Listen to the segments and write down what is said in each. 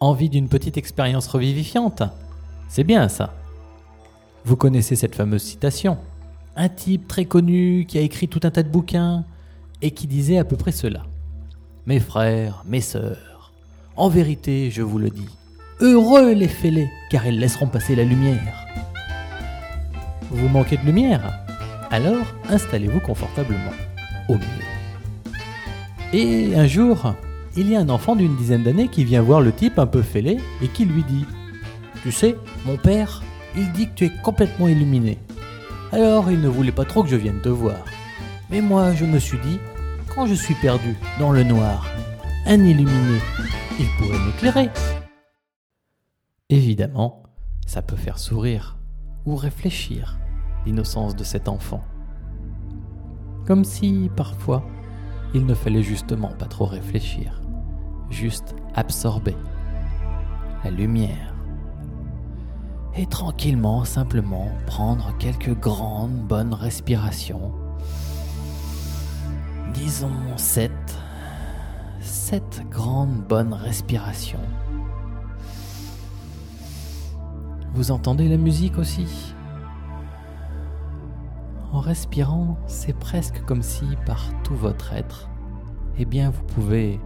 Envie d'une petite expérience revivifiante C'est bien ça. Vous connaissez cette fameuse citation Un type très connu qui a écrit tout un tas de bouquins et qui disait à peu près cela. Mes frères, mes sœurs, en vérité, je vous le dis, heureux les fêlés, car ils laisseront passer la lumière. Vous manquez de lumière? Alors installez-vous confortablement, au mieux. Et un jour, il y a un enfant d'une dizaine d'années qui vient voir le type un peu fêlé et qui lui dit Tu sais, mon père, il dit que tu es complètement illuminé. Alors il ne voulait pas trop que je vienne te voir. Mais moi, je me suis dit Quand je suis perdu dans le noir, un illuminé, il pourrait m'éclairer. Évidemment, ça peut faire sourire ou réfléchir l'innocence de cet enfant. Comme si, parfois, il ne fallait justement pas trop réfléchir, juste absorber la lumière. Et tranquillement, simplement prendre quelques grandes bonnes respirations. Disons sept, sept grandes bonnes respirations. Vous entendez la musique aussi? En respirant, c'est presque comme si par tout votre être, eh bien vous pouvez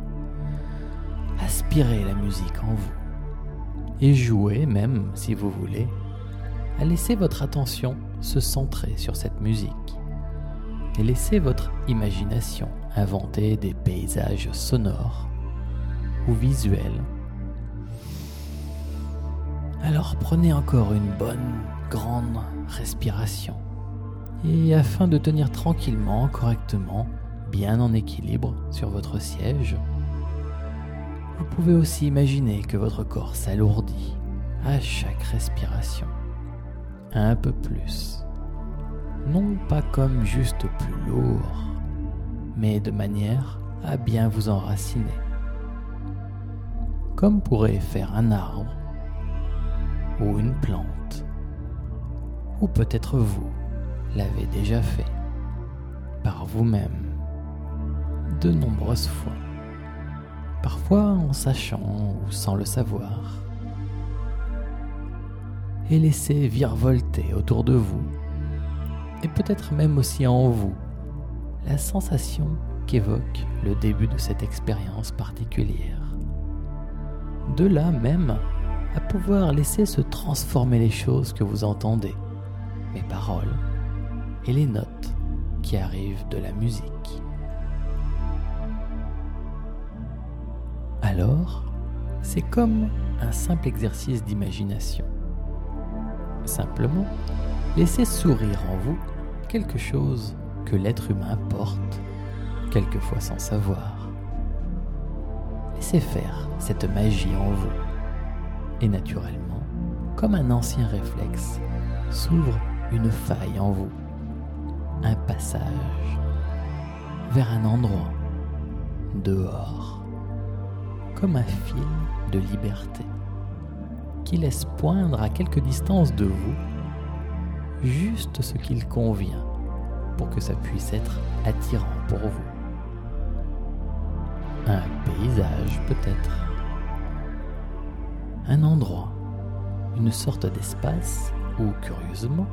aspirer la musique en vous. Et jouer même si vous voulez à laisser votre attention se centrer sur cette musique. Et laisser votre imagination inventer des paysages sonores ou visuels. Alors prenez encore une bonne grande respiration. Et afin de tenir tranquillement, correctement, bien en équilibre sur votre siège, vous pouvez aussi imaginer que votre corps s'alourdit à chaque respiration, un peu plus. Non pas comme juste plus lourd, mais de manière à bien vous enraciner. Comme pourrait faire un arbre, ou une plante, ou peut-être vous l'avez déjà fait, par vous-même, de nombreuses fois, parfois en sachant ou sans le savoir, et laissez virevolter autour de vous, et peut-être même aussi en vous, la sensation qu'évoque le début de cette expérience particulière. De là même à pouvoir laisser se transformer les choses que vous entendez, mes paroles, et les notes qui arrivent de la musique. Alors, c'est comme un simple exercice d'imagination. Simplement, laissez sourire en vous quelque chose que l'être humain porte, quelquefois sans savoir. Laissez faire cette magie en vous. Et naturellement, comme un ancien réflexe, s'ouvre une faille en vous un passage vers un endroit dehors, comme un fil de liberté qui laisse poindre à quelque distance de vous juste ce qu'il convient pour que ça puisse être attirant pour vous. Un paysage peut-être, un endroit, une sorte d'espace où, curieusement,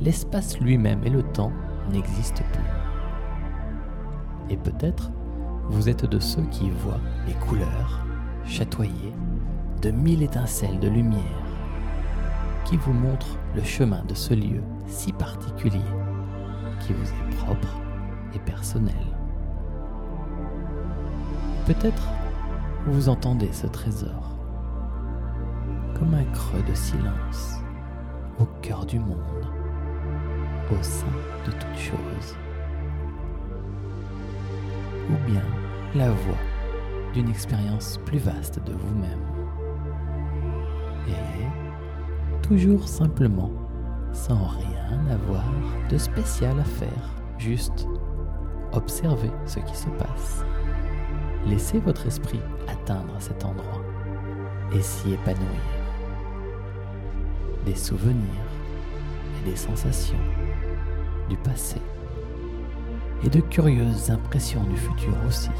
l'espace lui-même et le temps n'existe plus. Et peut-être vous êtes de ceux qui voient les couleurs chatoyer de mille étincelles de lumière qui vous montrent le chemin de ce lieu si particulier qui vous est propre et personnel. Peut-être vous entendez ce trésor comme un creux de silence au cœur du monde au sein de toute chose. Ou bien la voix d'une expérience plus vaste de vous-même. Et toujours simplement, sans rien avoir de spécial à faire, juste observer ce qui se passe. Laissez votre esprit atteindre cet endroit et s'y épanouir. Des souvenirs et des sensations du passé et de curieuses impressions du futur aussi,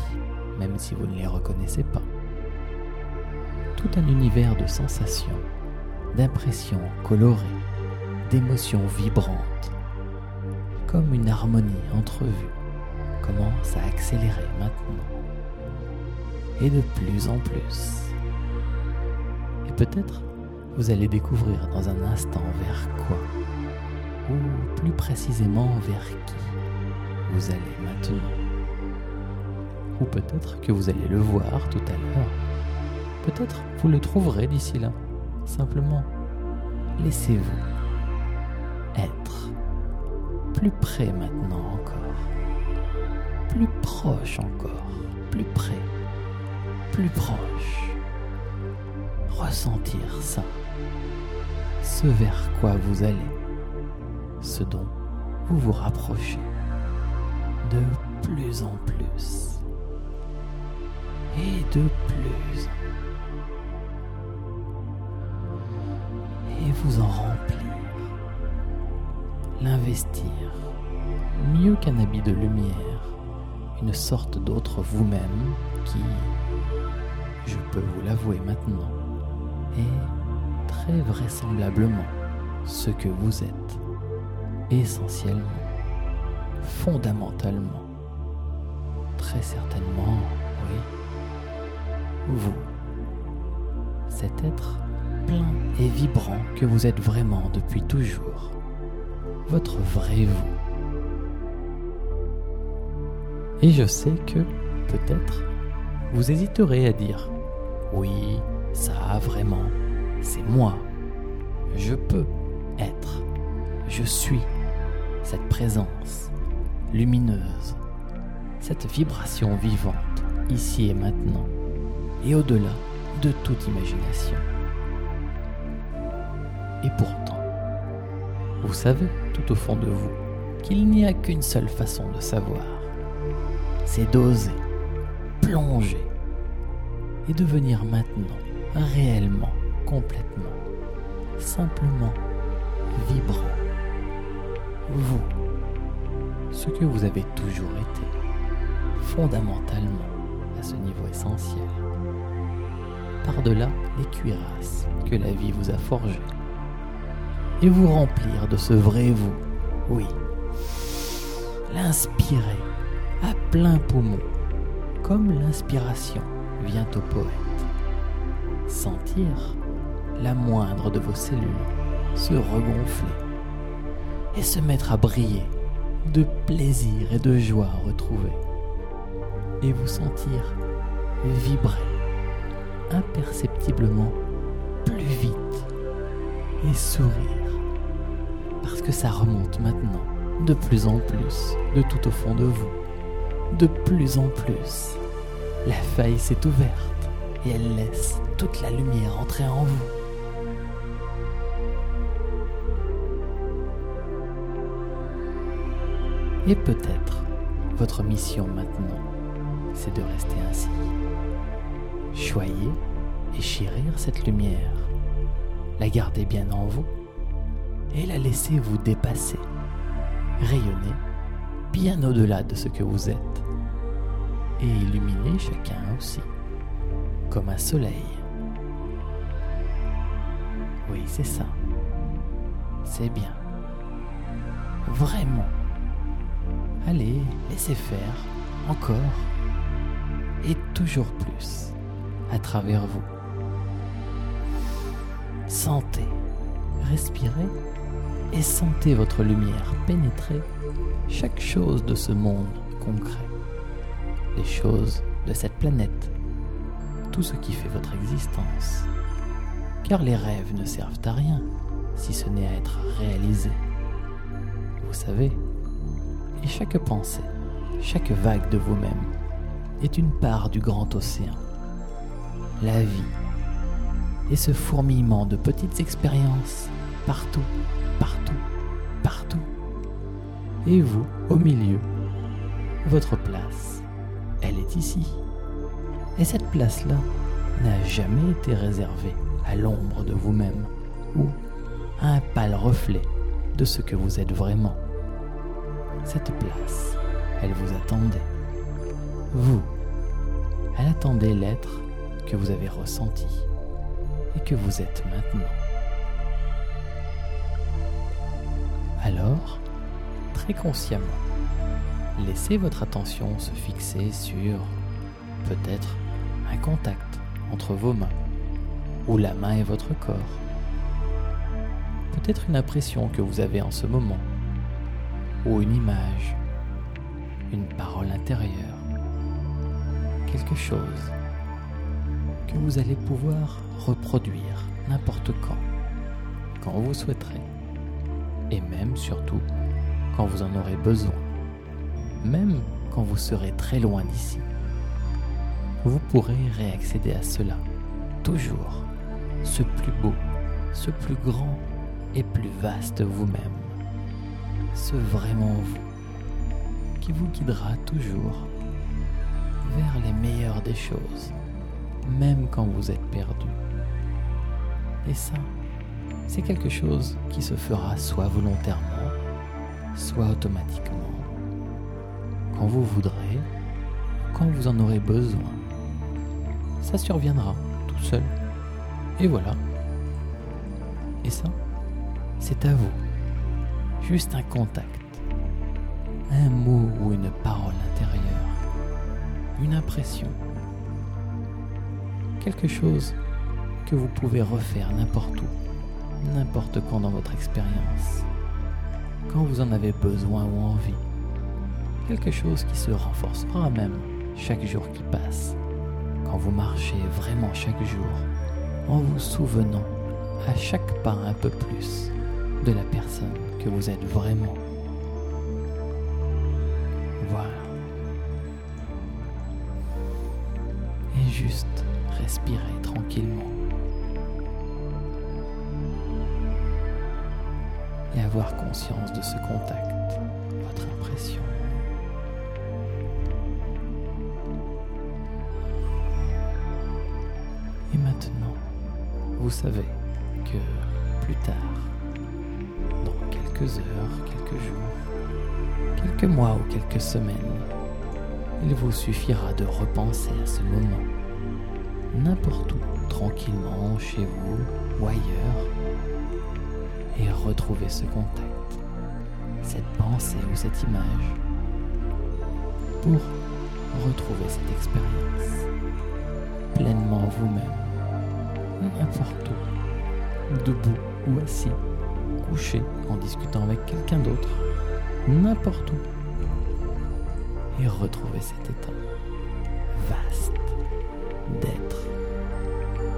même si vous ne les reconnaissez pas. tout un univers de sensations, d'impressions colorées, d'émotions vibrantes, comme une harmonie entrevue commence à accélérer maintenant, et de plus en plus. Et peut-être vous allez découvrir dans un instant vers quoi, ou plus précisément vers qui vous allez maintenant. Ou peut-être que vous allez le voir tout à l'heure. Peut-être vous le trouverez d'ici là. Simplement, laissez-vous être plus près maintenant encore. Plus proche encore. Plus près. Plus proche. Ressentir ça. Ce vers quoi vous allez. Ce dont vous vous rapprochez. De plus en plus. Et de plus. Et vous en remplir. L'investir. Mieux qu'un habit de lumière. Une sorte d'autre vous-même qui, je peux vous l'avouer maintenant, est très vraisemblablement ce que vous êtes. Essentiellement. Fondamentalement. Très certainement, oui. Vous. Cet être plein et vibrant que vous êtes vraiment depuis toujours. Votre vrai vous. Et je sais que, peut-être, vous hésiterez à dire Oui, ça vraiment, c'est moi. Je peux être. Je suis cette présence lumineuse, cette vibration vivante, ici et maintenant, et au-delà de toute imagination. Et pourtant, vous savez tout au fond de vous qu'il n'y a qu'une seule façon de savoir. C'est d'oser, plonger et devenir maintenant réellement, complètement, simplement vibrant. Vous, ce que vous avez toujours été, fondamentalement à ce niveau essentiel. Par-delà les cuirasses que la vie vous a forgées. Et vous remplir de ce vrai vous, oui. L'inspirer à plein poumon, comme l'inspiration vient au poète. Sentir la moindre de vos cellules se regonfler et se mettre à briller de plaisir et de joie retrouvée. Et vous sentir vibrer imperceptiblement plus vite et sourire. Parce que ça remonte maintenant de plus en plus de tout au fond de vous. De plus en plus. La faille s'est ouverte et elle laisse toute la lumière entrer en vous. Et peut-être votre mission maintenant, c'est de rester ainsi. Choyez et chérir cette lumière, la garder bien en vous et la laisser vous dépasser, rayonner bien au-delà de ce que vous êtes et illuminer chacun aussi, comme un soleil. Oui, c'est ça. C'est bien. Vraiment. Allez, laissez faire, encore, et toujours plus, à travers vous. Sentez, respirez et sentez votre lumière pénétrer chaque chose de ce monde concret, les choses de cette planète, tout ce qui fait votre existence. Car les rêves ne servent à rien si ce n'est à être réalisés. Vous savez, et chaque pensée, chaque vague de vous-même est une part du grand océan. La vie et ce fourmillement de petites expériences partout, partout, partout. Et vous, au milieu, votre place, elle est ici. Et cette place-là n'a jamais été réservée à l'ombre de vous-même ou à un pâle reflet de ce que vous êtes vraiment cette place, elle vous attendait. Vous, elle attendait l'être que vous avez ressenti, et que vous êtes maintenant. Alors, très consciemment, laissez votre attention se fixer sur peut-être un contact entre vos mains ou la main et votre corps. Peut-être une impression que vous avez en ce moment ou une image, une parole intérieure, quelque chose que vous allez pouvoir reproduire n'importe quand, quand vous souhaiterez, et même surtout quand vous en aurez besoin, même quand vous serez très loin d'ici. Vous pourrez réaccéder à cela, toujours, ce plus beau, ce plus grand et plus vaste vous-même, ce vraiment vous, qui vous guidera toujours vers les meilleures des choses, même quand vous êtes perdu. Et ça, c'est quelque chose qui se fera soit volontairement, soit automatiquement, quand vous voudrez, quand vous en aurez besoin. Ça surviendra tout seul. Et voilà. Et ça, c'est à vous. Juste un contact, un mot ou une parole intérieure, une impression, quelque chose que vous pouvez refaire n'importe où, n'importe quand dans votre expérience, quand vous en avez besoin ou envie, quelque chose qui se renforcera même chaque jour qui passe, quand vous marchez vraiment chaque jour, en vous souvenant à chaque pas un peu plus de la personne que vous êtes vraiment. Voilà. Et juste respirer tranquillement. Et avoir conscience de ce contact, votre impression. Et maintenant, vous savez que plus tard, quelques heures, quelques jours, quelques mois ou quelques semaines, il vous suffira de repenser à ce moment, n'importe où, tranquillement, chez vous ou ailleurs, et retrouver ce contact, cette pensée ou cette image, pour retrouver cette expérience pleinement vous-même, n'importe où, debout ou assis, couché en discutant avec quelqu'un d'autre, n'importe où, et retrouver cet état vaste d'être,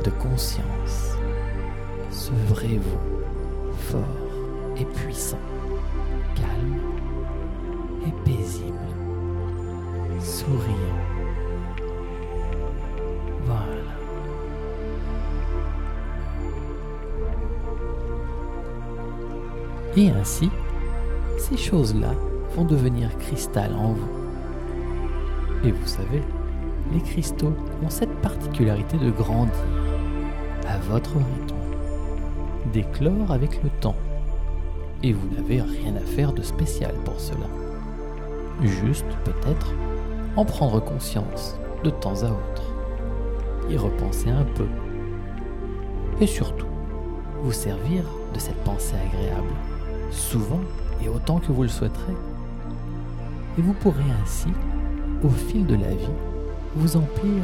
de conscience, ce vrai vous, fort et puissant, calme et paisible, souriant. Et ainsi, ces choses-là vont devenir cristal en vous. Et vous savez, les cristaux ont cette particularité de grandir à votre rythme, d'éclore avec le temps. Et vous n'avez rien à faire de spécial pour cela. Juste, peut-être, en prendre conscience de temps à autre, y repenser un peu, et surtout, vous servir de cette pensée agréable, souvent et autant que vous le souhaiterez. Et vous pourrez ainsi, au fil de la vie, vous emplir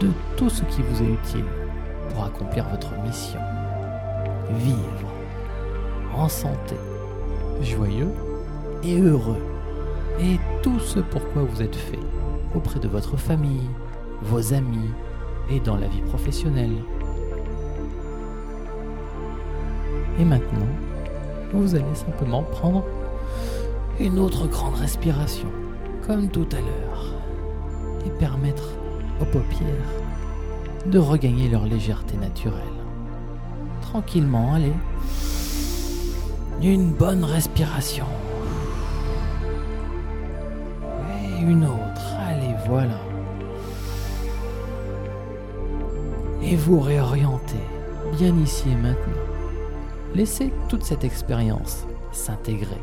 de tout ce qui vous est utile pour accomplir votre mission. Vivre en santé, joyeux et heureux. Et tout ce pourquoi vous êtes fait auprès de votre famille, vos amis et dans la vie professionnelle. Et maintenant, vous allez simplement prendre une autre grande respiration, comme tout à l'heure, et permettre aux paupières de regagner leur légèreté naturelle. Tranquillement, allez. Une bonne respiration. Et une autre. Allez, voilà. Et vous réorientez bien ici et maintenant. Laissez toute cette expérience s'intégrer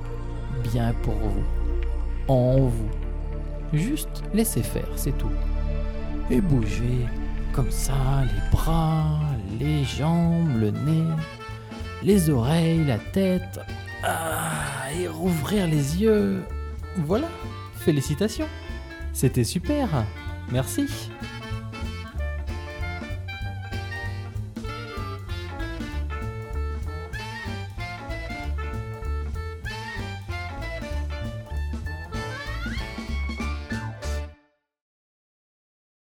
bien pour vous, en vous. Juste laissez faire, c'est tout. Et bougez comme ça les bras, les jambes, le nez, les oreilles, la tête. Ah, et rouvrir les yeux. Voilà, félicitations. C'était super. Merci.